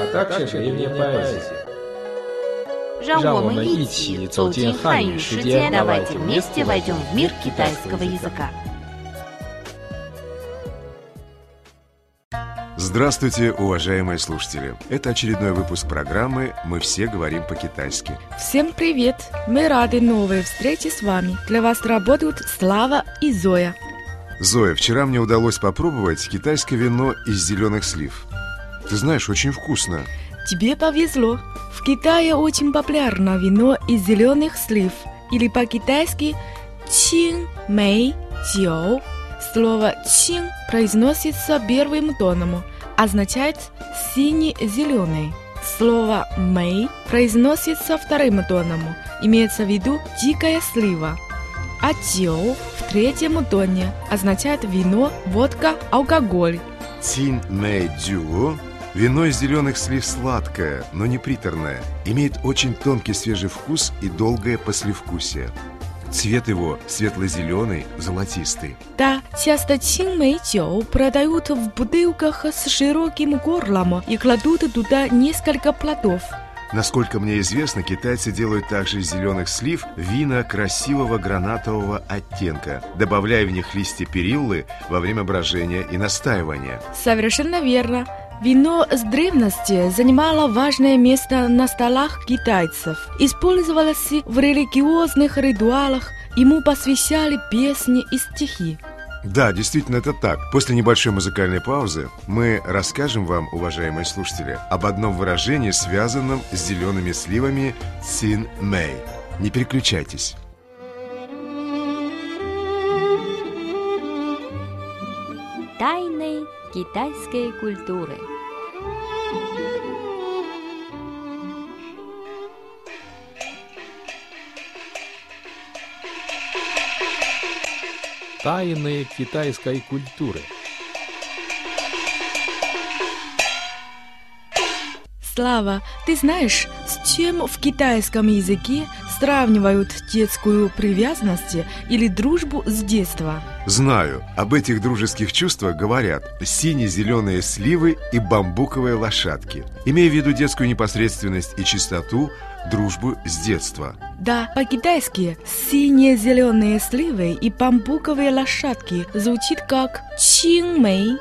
а также древняя поэзия. 让我们让我们一一起起走走进进汉汉语世语世界界， давайте давайте вместе вместе войдем в мир китайского китайского языка. Здравствуйте, уважаемые слушатели! Это очередной выпуск программы «Мы все говорим по-китайски». Всем привет! Мы рады новой встрече с вами. Для вас работают Слава и Зоя. Зоя, вчера мне удалось попробовать китайское вино из зеленых слив. Ты знаешь, очень вкусно. Тебе повезло. В Китае очень популярно вино из зеленых слив, или по-китайски чин мэй jiu. Слово чин произносится первым тоном, означает синий-зеленый. Слово мэй произносится вторым тоном, имеется в виду дикая слива. А jiu в третьем тоне означает вино, водка, алкоголь. Тин Мэй Дюо Вино из зеленых слив сладкое, но не приторное. Имеет очень тонкий свежий вкус и долгое послевкусие. Цвет его светло-зеленый, золотистый. Да, часто 酒 продают в бутылках с широким горлом и кладут туда несколько плодов. Насколько мне известно, китайцы делают также из зеленых слив вина красивого гранатового оттенка, добавляя в них листья периллы во время брожения и настаивания. Совершенно верно. Вино с древности занимало важное место на столах китайцев. Использовалось в религиозных ритуалах, ему посвящали песни и стихи. Да, действительно это так. После небольшой музыкальной паузы мы расскажем вам, уважаемые слушатели, об одном выражении, связанном с зелеными сливами Цин Мэй. Не переключайтесь. Тайны китайской культуры. Тайны китайской культуры. Слава, ты знаешь, с чем в китайском языке сравнивают детскую привязанность или дружбу с детства? Знаю, об этих дружеских чувствах говорят сине-зеленые сливы и бамбуковые лошадки, имея в виду детскую непосредственность и чистоту, дружбу с детства. Да, по-китайски синие-зеленые сливы и бамбуковые лошадки звучит как чинмэй,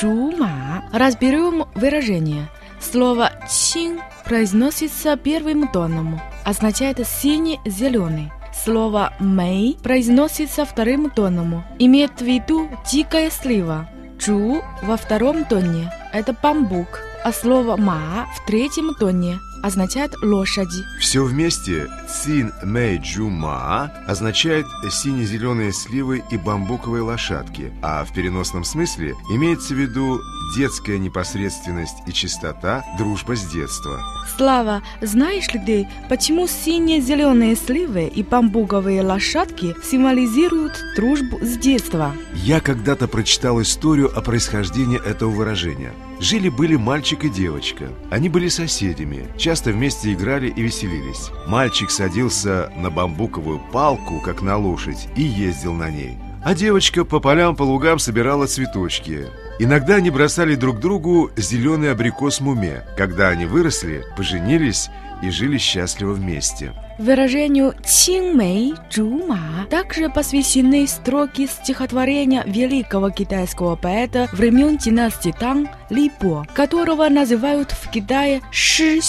жума. Разберем выражение. Слово чин произносится первым тоном, означает синий-зеленый. Слово мэй произносится вторым тоном, имеет в виду дикая слива. Чу во втором тоне – это бамбук, а слово ма в третьем тоне означает лошади. Все вместе Цин Мэй Джума означает сине-зеленые сливы и бамбуковые лошадки, а в переносном смысле имеется в виду детская непосредственность и чистота, дружба с детства. Слава, знаешь ли ты, почему синие-зеленые сливы и бамбуковые лошадки символизируют дружбу с детства? Я когда-то прочитал историю о происхождении этого выражения. Жили-были мальчик и девочка. Они были соседями, часто вместе играли и веселились. Мальчик садился на бамбуковую палку, как на лошадь, и ездил на ней. А девочка по полям, по лугам собирала цветочки. Иногда они бросали друг другу зеленый абрикос муме. Когда они выросли, поженились и жили счастливо вместе. Выражению «Чинмэй Чжума» также посвящены строки стихотворения великого китайского поэта времен династии Тang Ли Бо, которого называют в Китае Ши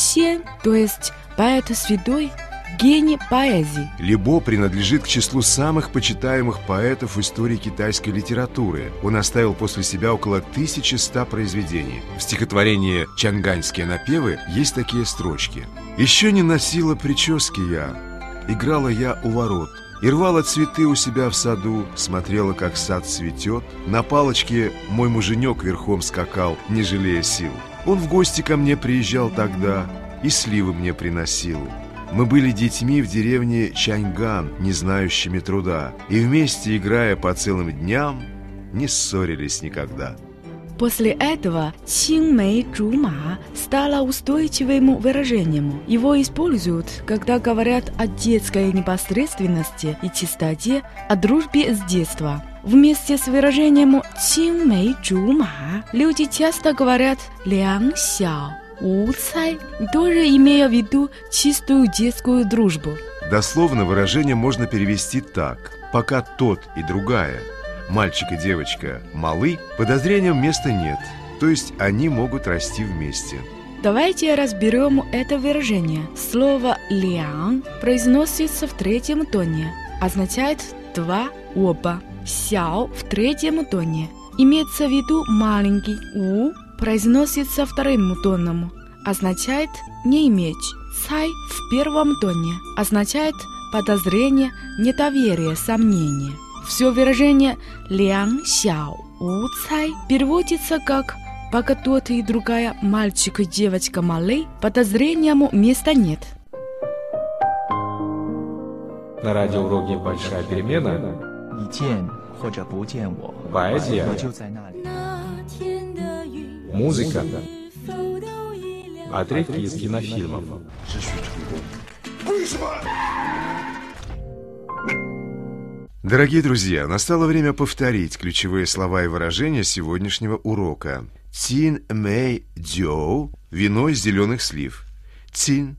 то есть поэт святой, гений поэзии. Либо принадлежит к числу самых почитаемых поэтов в истории китайской литературы. Он оставил после себя около 1100 произведений. В стихотворении «Чанганьские напевы» есть такие строчки. «Еще не носила прически я, играла я у ворот, и рвала цветы у себя в саду, смотрела, как сад цветет. На палочке мой муженек верхом скакал, не жалея сил. Он в гости ко мне приезжал тогда и сливы мне приносил. Мы были детьми в деревне Чаньган, не знающими труда, и вместе, играя по целым дням, не ссорились никогда. После этого «Чинмэй Чума» стало устойчивым выражением. Его используют, когда говорят о детской непосредственности и чистоте, о дружбе с детства. Вместе с выражением «Чинмэй Чума» люди часто говорят «Лян Сяо», «У Цай», тоже имея в виду чистую детскую дружбу. Дословно выражение можно перевести так «пока тот и другая» мальчик и девочка малы, подозрениям места нет, то есть они могут расти вместе. Давайте разберем это выражение. Слово «лян» произносится в третьем тоне, означает «два», «оба». «Сяо» в третьем тоне. Имеется в виду «маленький». «У» произносится вторым мутоном, означает «не иметь». Цай в первом тоне означает подозрение, недоверие, сомнение. Все выражение «лян сяо у цай» переводится как «пока тот и другая, мальчик и девочка малы, подозрениям места нет». На радиоуроке «Большая перемена» Поэзия музыка, отрывки из кинофильмов. Дорогие друзья, настало время повторить ключевые слова и выражения сегодняшнего урока. Цин мэй дёу – вино из зеленых слив. Цин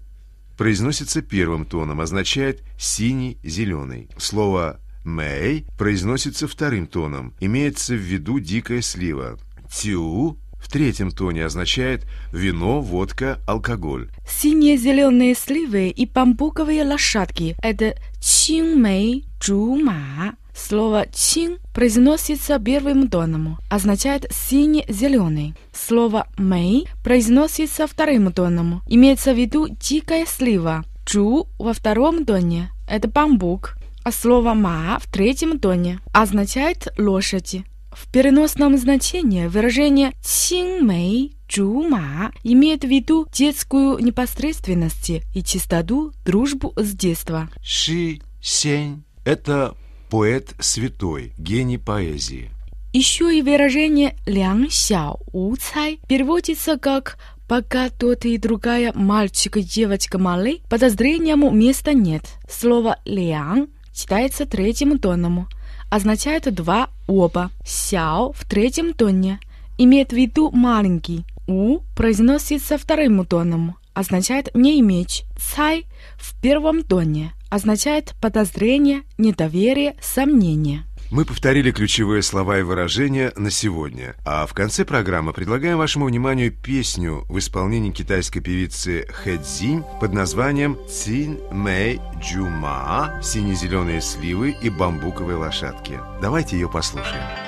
произносится первым тоном, означает синий-зеленый. Слово мэй произносится вторым тоном, имеется в виду дикая слива. Тю в третьем тоне означает вино, водка, алкоголь. Синие-зеленые сливы и бамбуковые лошадки – это «чинмэй чума». Слово «чин» произносится первым тоном, означает «синий-зеленый». Слово «мэй» произносится вторым тоном, имеется в виду «дикая слива». «Чу» во втором тоне – это бамбук, а слово «ма» в третьем тоне означает «лошади». В переносном значении выражение «цинмэй чума» имеет в виду детскую непосредственность и чистоту, дружбу с детства. Ши Сень – это поэт святой, гений поэзии. Еще и выражение «лян сяо у цай» переводится как «пока тот и другая мальчик и девочка малы, подозрениям места нет». Слово «лян» читается третьим тоном, означает «два», «оба». «Сяо» в третьем тоне имеет в виду «маленький». «У» произносится вторым тоном, означает «не иметь». «Цай» в первом тоне означает подозрение, недоверие, сомнение. Мы повторили ключевые слова и выражения на сегодня, а в конце программы предлагаем вашему вниманию песню в исполнении китайской певицы Хэ Цзинь под названием «Цин Мэй Джума» «Сине-зеленые сливы и бамбуковые лошадки». Давайте ее послушаем.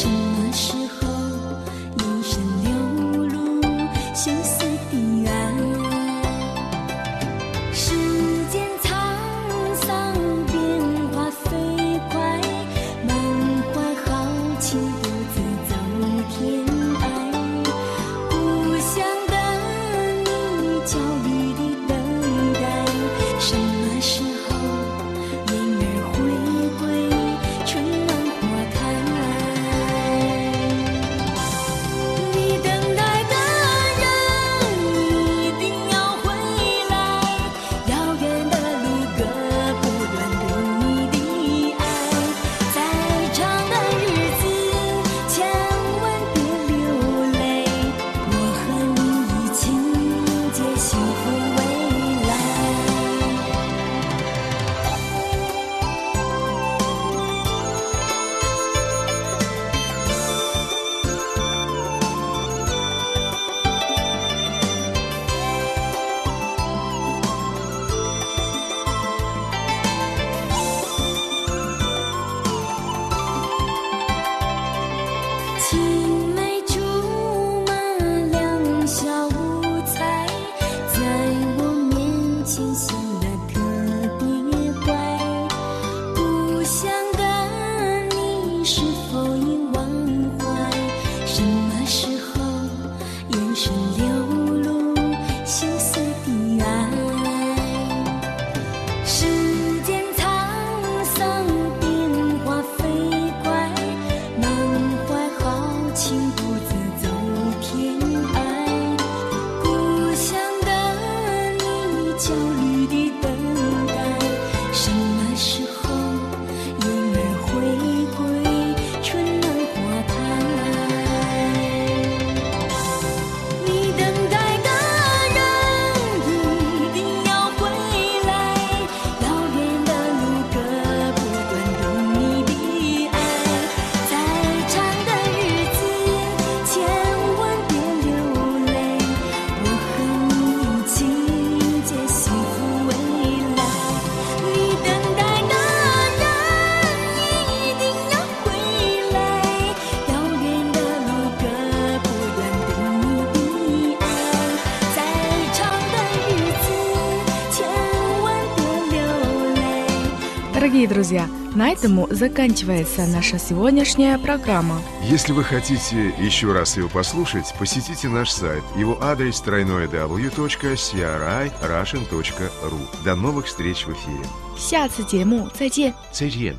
什么时候眼神流露羞涩的爱？世间沧桑变化飞快，满怀豪情独自走天涯。故乡的你，叫。Дорогие друзья, на этом заканчивается наша сегодняшняя программа. Если вы хотите еще раз его послушать, посетите наш сайт. Его адрес тройное w.crirussian.ru. До новых встреч в эфире. 下次节目再见。再见。